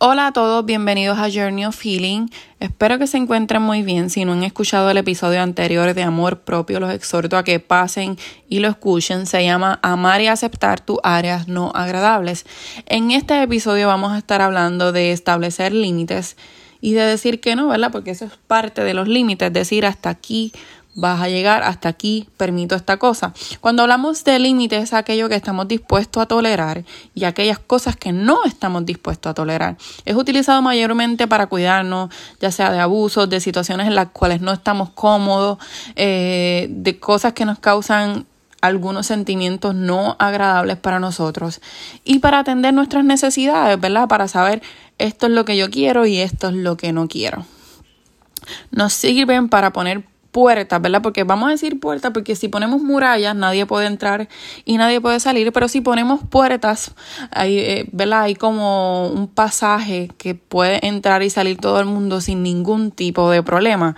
Hola a todos, bienvenidos a Journey of Healing. Espero que se encuentren muy bien. Si no han escuchado el episodio anterior de Amor Propio, los exhorto a que pasen y lo escuchen. Se llama Amar y aceptar tus áreas no agradables. En este episodio vamos a estar hablando de establecer límites y de decir que no, ¿verdad? Porque eso es parte de los límites, decir hasta aquí vas a llegar hasta aquí, permito esta cosa. Cuando hablamos de límites es aquello que estamos dispuestos a tolerar y aquellas cosas que no estamos dispuestos a tolerar. Es utilizado mayormente para cuidarnos, ya sea de abusos, de situaciones en las cuales no estamos cómodos, eh, de cosas que nos causan algunos sentimientos no agradables para nosotros y para atender nuestras necesidades, ¿verdad? Para saber esto es lo que yo quiero y esto es lo que no quiero. Nos sirven para poner puertas, ¿verdad? Porque vamos a decir puertas porque si ponemos murallas nadie puede entrar y nadie puede salir, pero si ponemos puertas, hay, eh, ¿verdad? Hay como un pasaje que puede entrar y salir todo el mundo sin ningún tipo de problema.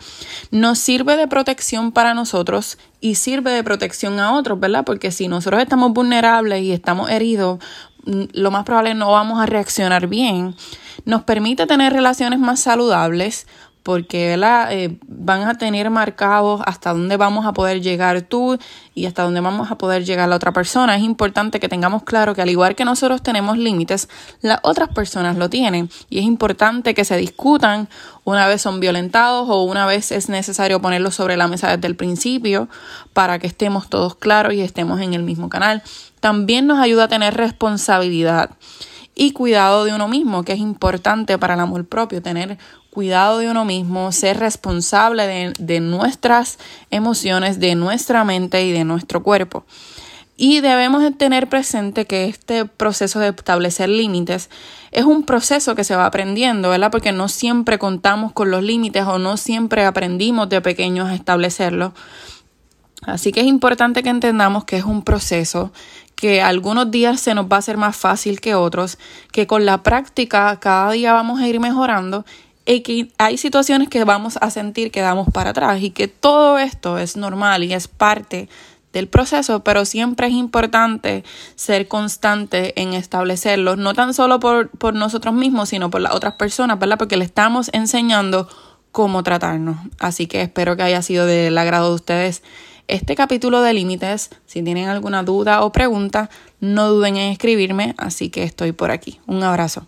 Nos sirve de protección para nosotros y sirve de protección a otros, ¿verdad? Porque si nosotros estamos vulnerables y estamos heridos, mm, lo más probable no vamos a reaccionar bien. Nos permite tener relaciones más saludables porque eh, van a tener marcados hasta dónde vamos a poder llegar tú y hasta dónde vamos a poder llegar la otra persona. Es importante que tengamos claro que al igual que nosotros tenemos límites, las otras personas lo tienen y es importante que se discutan una vez son violentados o una vez es necesario ponerlos sobre la mesa desde el principio para que estemos todos claros y estemos en el mismo canal. También nos ayuda a tener responsabilidad y cuidado de uno mismo, que es importante para el amor propio, tener cuidado de uno mismo, ser responsable de, nuestras emociones, de nuestra mente y de nuestro cuerpo. Y debemos tener presente que este proceso de establecer límites es un proceso que se va aprendiendo, ¿verdad? Porque no siempre contamos con los límites o no siempre aprendimos de pequeños a establecerlos. Así que es importante que entendamos que es un proceso, que algunos días se nos va a hacer más fácil que otros, que con la práctica cada día vamos a ir mejorando y que hay situaciones que vamos a sentir que damos para atrás y que todo esto es normal y es parte del proceso, pero siempre es importante ser constante en establecerlos, no tan solo por, por nosotros mismos, sino por las otras personas, ¿verdad? Porque le estamos enseñando cómo tratarnos. Así que espero que haya sido del agrado de ustedes este capítulo de límites. Si tienen alguna duda o pregunta, no duden en escribirme, así que estoy por aquí. Un abrazo.